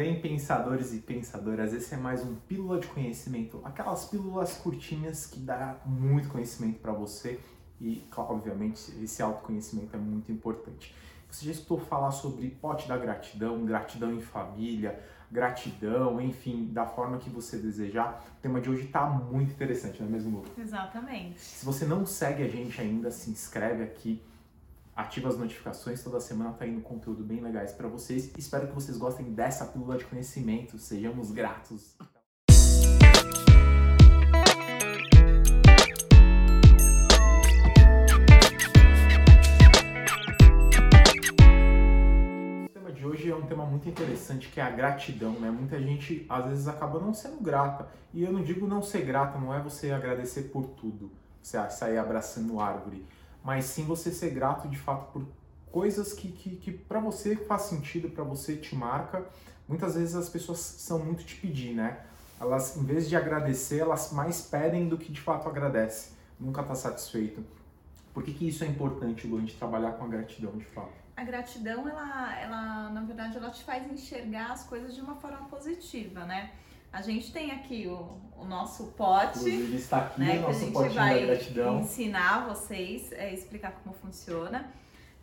bem, pensadores e pensadoras? Esse é mais um Pílula de Conhecimento, aquelas pílulas curtinhas que dá muito conhecimento para você e, obviamente, esse autoconhecimento é muito importante. Você já escutou falar sobre pote da gratidão, gratidão em família, gratidão, enfim, da forma que você desejar. O tema de hoje está muito interessante, não é mesmo, Lu? Exatamente. Se você não segue a gente ainda, se inscreve aqui ativa as notificações, toda semana tá indo conteúdo bem legais para vocês. Espero que vocês gostem dessa pílula de conhecimento, sejamos gratos. O tema de hoje é um tema muito interessante que é a gratidão, né? Muita gente às vezes acaba não sendo grata. E eu não digo não ser grata, não é você agradecer por tudo, você sair abraçando árvore mas sim você ser grato de fato por coisas que, que, que para você faz sentido, para você te marca. Muitas vezes as pessoas são muito te pedir, né? Elas, em vez de agradecer, elas mais pedem do que de fato agradece. Nunca está satisfeito. Por que, que isso é importante, Lu, a gente trabalhar com a gratidão de fato? A gratidão, ela, ela, na verdade, ela te faz enxergar as coisas de uma forma positiva, né? A gente tem aqui o, o nosso pote. Inclusive está aqui né, o nosso potinho da gratidão. ensinar vocês, é, explicar como funciona.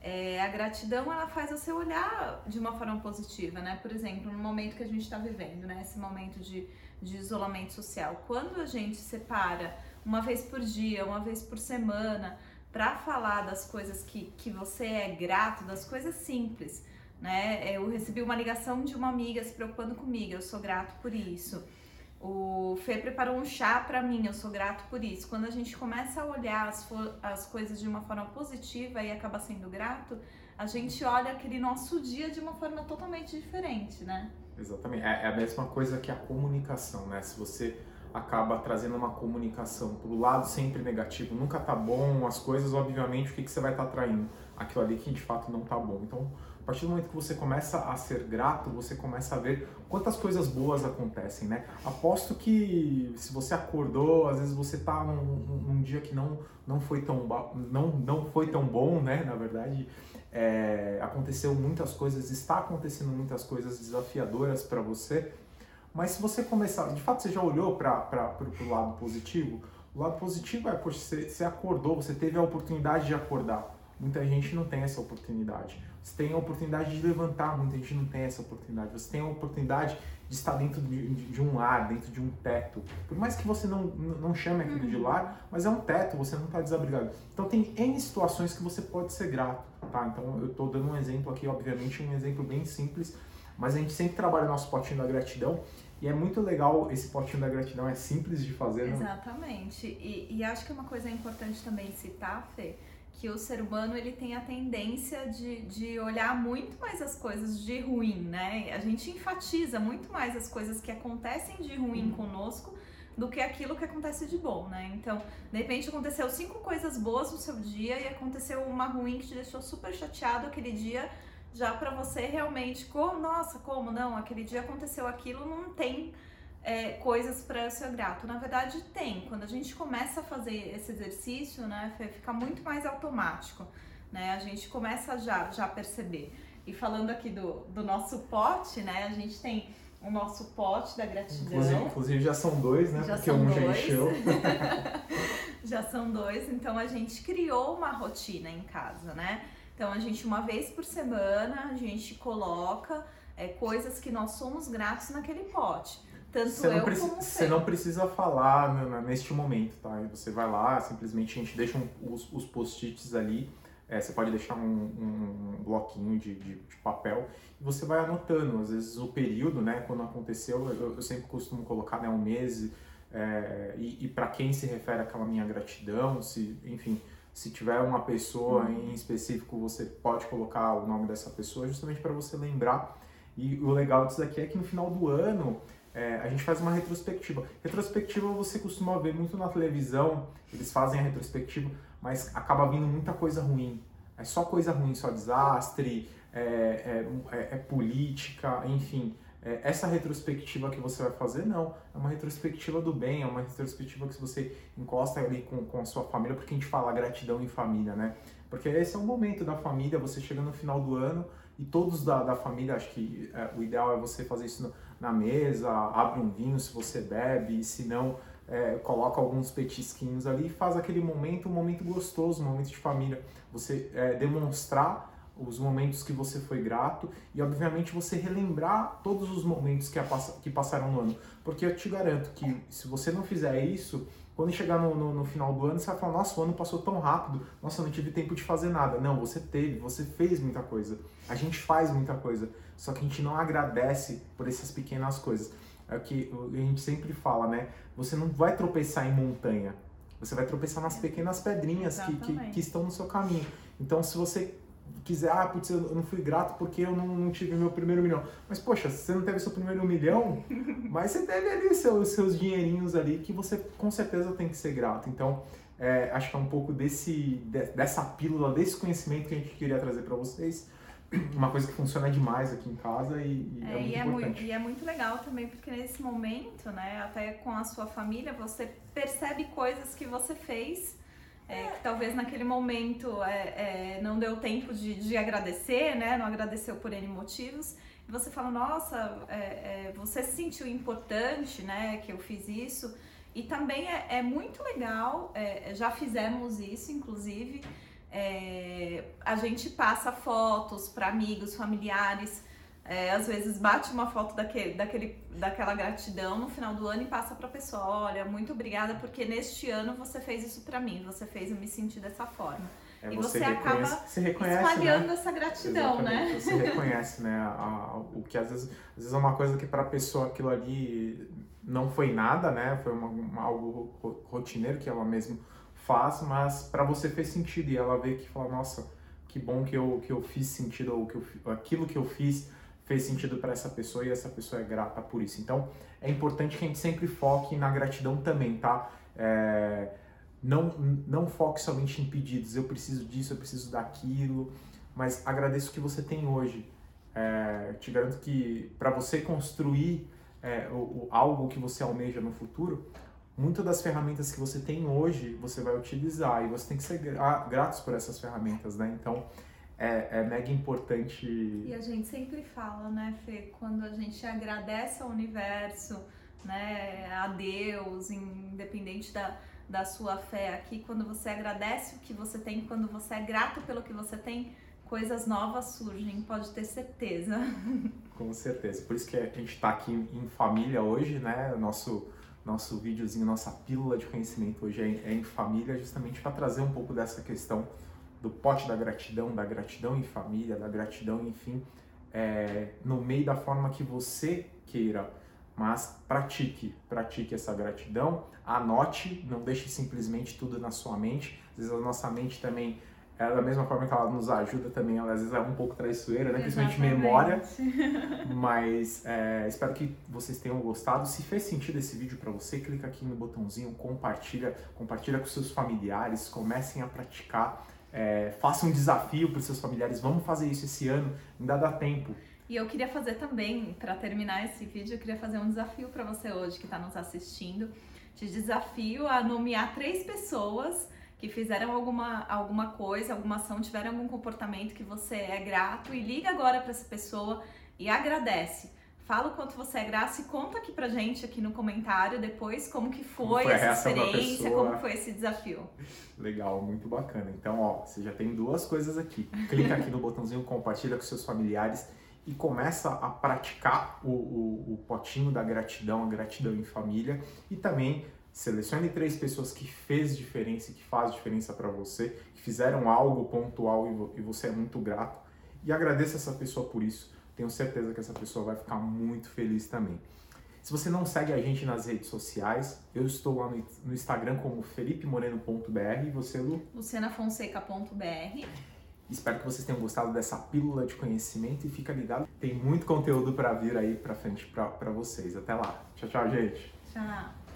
É, a gratidão ela faz você olhar de uma forma positiva, né? Por exemplo, no momento que a gente está vivendo, né? Esse momento de, de isolamento social. Quando a gente separa uma vez por dia, uma vez por semana, para falar das coisas que, que você é grato, das coisas simples né? Eu recebi uma ligação de uma amiga se preocupando comigo, eu sou grato por isso. O Fê preparou um chá para mim, eu sou grato por isso. Quando a gente começa a olhar as, as coisas de uma forma positiva e acaba sendo grato, a gente olha aquele nosso dia de uma forma totalmente diferente, né? Exatamente. É, é a mesma coisa que a comunicação, né? Se você acaba trazendo uma comunicação para o lado sempre negativo, nunca tá bom, as coisas, obviamente, o que, que você vai estar tá atraindo? Aquilo ali que de fato não tá bom. Então, partir do momento que você começa a ser grato, você começa a ver quantas coisas boas acontecem, né? Aposto que se você acordou, às vezes você tá num, num dia que não, não, foi tão, não, não foi tão bom, né? Na verdade, é, aconteceu muitas coisas, está acontecendo muitas coisas desafiadoras para você, mas se você começar, de fato você já olhou para o lado positivo? O lado positivo é, poxa, você, você acordou, você teve a oportunidade de acordar. Muita gente não tem essa oportunidade. Você tem a oportunidade de levantar, muita gente não tem essa oportunidade. Você tem a oportunidade de estar dentro de, de um lar, dentro de um teto. Por mais que você não, não chame aquilo uhum. de lar, mas é um teto, você não está desabrigado. Então tem N situações que você pode ser grato, tá? Então eu estou dando um exemplo aqui, obviamente um exemplo bem simples, mas a gente sempre trabalha o nosso potinho da gratidão e é muito legal esse potinho da gratidão, é simples de fazer. Né? Exatamente. E, e acho que uma coisa importante também citar, Fê, que o ser humano ele tem a tendência de, de olhar muito mais as coisas de ruim, né? A gente enfatiza muito mais as coisas que acontecem de ruim uhum. conosco do que aquilo que acontece de bom, né? Então, de repente aconteceu cinco coisas boas no seu dia e aconteceu uma ruim que te deixou super chateado aquele dia, já para você realmente, como, nossa, como não? Aquele dia aconteceu aquilo, não tem é, coisas para ser grato. Na verdade, tem. Quando a gente começa a fazer esse exercício, né, fica muito mais automático. Né? A gente começa já, já a perceber. E falando aqui do, do nosso pote, né, a gente tem o nosso pote da gratidão. Inclusive, inclusive já são dois, né? Já Porque um dois. já encheu. já são dois, então a gente criou uma rotina em casa, né? Então a gente, uma vez por semana, a gente coloca é, coisas que nós somos gratos naquele pote. Tanto você não, preci você não precisa falar neste momento, tá? Você vai lá, simplesmente a gente deixa um, os, os post-its ali. É, você pode deixar um, um bloquinho de, de, de, papel e você vai anotando. Às vezes o período, né? Quando aconteceu, eu, eu sempre costumo colocar né, um mês é, e, e para quem se refere aquela minha gratidão, se, enfim, se tiver uma pessoa uhum. em específico, você pode colocar o nome dessa pessoa justamente para você lembrar. E o legal disso aqui é que no final do ano é, a gente faz uma retrospectiva. Retrospectiva você costuma ver muito na televisão, eles fazem a retrospectiva, mas acaba vindo muita coisa ruim. É só coisa ruim, só desastre, é, é, é, é política, enfim. É, essa retrospectiva que você vai fazer, não. É uma retrospectiva do bem, é uma retrospectiva que você encosta ali com, com a sua família, porque a gente fala gratidão em família, né? Porque esse é o momento da família, você chega no final do ano e todos da, da família, acho que é, o ideal é você fazer isso na mesa, abre um vinho se você bebe, se não, é, coloca alguns petisquinhos ali e faz aquele momento, um momento gostoso, um momento de família. Você é, demonstrar os momentos que você foi grato e, obviamente, você relembrar todos os momentos que, a, que passaram no ano. Porque eu te garanto que se você não fizer isso, quando chegar no, no, no, final do ano, você vai falar: Nossa, o ano passou tão rápido, nossa, eu não tive tempo de fazer nada. Não, você teve, você fez muita coisa. A gente faz muita coisa, só que a gente não agradece por essas pequenas coisas. É o que a gente sempre fala, né? Você não vai tropeçar em montanha, você vai tropeçar nas pequenas pedrinhas que, que, que, estão no seu caminho. Então, se você quiser, ah, putz, eu não fui grato porque eu não, não, tive meu primeiro milhão. Mas, poxa, você não teve seu primeiro milhão, mas você teve ali seus, seus dinheirinhos ali que você com certeza tem que ser grato. Então, é, acho que é um pouco desse, dessa pílula, desse conhecimento que a gente queria trazer para vocês uma coisa que funciona demais aqui em casa e, e é, é, muito e é importante. Muito, e é muito legal também, porque nesse momento, né, até com a sua família, você percebe coisas que você fez é, que talvez naquele momento é, é, não deu tempo de, de, agradecer, né? Não agradeceu por N motivos. E você fala, nossa, é, é, você se sentiu importante, né? Que eu fiz isso. E também é, é muito legal, já fizemos isso, inclusive. a gente passa fotos para amigos, familiares, é, às vezes bate uma foto daquele, daquele, daquela gratidão no final do ano e passa para a pessoa, olha, muito obrigada porque neste ano você fez isso para mim, você fez eu me sentir dessa forma. É, e você, você acaba se reconhece, espalhando né? essa gratidão, Exatamente. né? Você reconhece, né? A, a, o que às vezes, às vezes é uma coisa que para a pessoa aquilo ali não foi nada, né? Foi uma, uma, algo rotineiro que ela mesmo faz, mas para você fez sentido e ela vê que fala, nossa, que bom que eu, que eu fiz sentido ou que eu, aquilo que eu fiz fez sentido para essa pessoa e essa pessoa é grata por isso. Então, é importante que a gente sempre foque na gratidão também, tá? É, não, não foque somente em pedidos, eu preciso disso, eu preciso daquilo, mas agradeça o que você tem hoje. É, te garanto que para você construir é, o, o, algo que você almeja no futuro, muitas das ferramentas que você tem hoje você vai utilizar e você tem que ser gratos por essas ferramentas, né? Então, é, é mega importante. E a gente sempre fala, né, Fê, quando a gente agradece ao universo, né, a Deus, independente da, da sua fé aqui, quando você agradece o que você tem, quando você é grato pelo que você tem, coisas novas surgem, pode ter certeza. Com certeza. Por isso que a gente está aqui em família hoje, né? Nosso nosso videozinho, nossa pílula de conhecimento hoje é, é em família, justamente para trazer um pouco dessa questão do pote da gratidão, da gratidão em família, da gratidão, enfim, é, no meio da forma que você queira. Mas pratique, pratique essa gratidão, anote, não deixe simplesmente tudo na sua mente. Às vezes a nossa mente também, é da mesma forma que ela nos ajuda também, ela às vezes é um pouco traiçoeira, né? principalmente memória. Mas é, espero que vocês tenham gostado. Se fez sentido esse vídeo para você, clica aqui no botãozinho, compartilha, compartilha com seus familiares, comecem a praticar é, faça um desafio para os seus familiares, vamos fazer isso esse ano, ainda dá tempo. E eu queria fazer também, para terminar esse vídeo, eu queria fazer um desafio para você hoje que está nos assistindo. Te desafio a nomear três pessoas que fizeram alguma, alguma coisa, alguma ação, tiveram algum comportamento que você é grato e liga agora para essa pessoa e agradece. Fala o quanto você é grato e conta aqui pra gente aqui no comentário depois como que foi, como foi essa experiência, como foi esse desafio. Legal, muito bacana. Então, ó, você já tem duas coisas aqui. Clica aqui no botãozinho compartilha com seus familiares e começa a praticar o, o, o potinho da gratidão, a gratidão em família e também selecione três pessoas que fez diferença e que faz diferença para você, que fizeram algo pontual e você é muito grato e agradeça essa pessoa por isso tenho certeza que essa pessoa vai ficar muito feliz também. Se você não segue a gente nas redes sociais, eu estou lá no Instagram como felipemoreno.br e você, Lu? lucianafonseca.br Espero que vocês tenham gostado dessa pílula de conhecimento e fica ligado, tem muito conteúdo para vir aí para frente para vocês. Até lá. Tchau, tchau, gente. Tchau.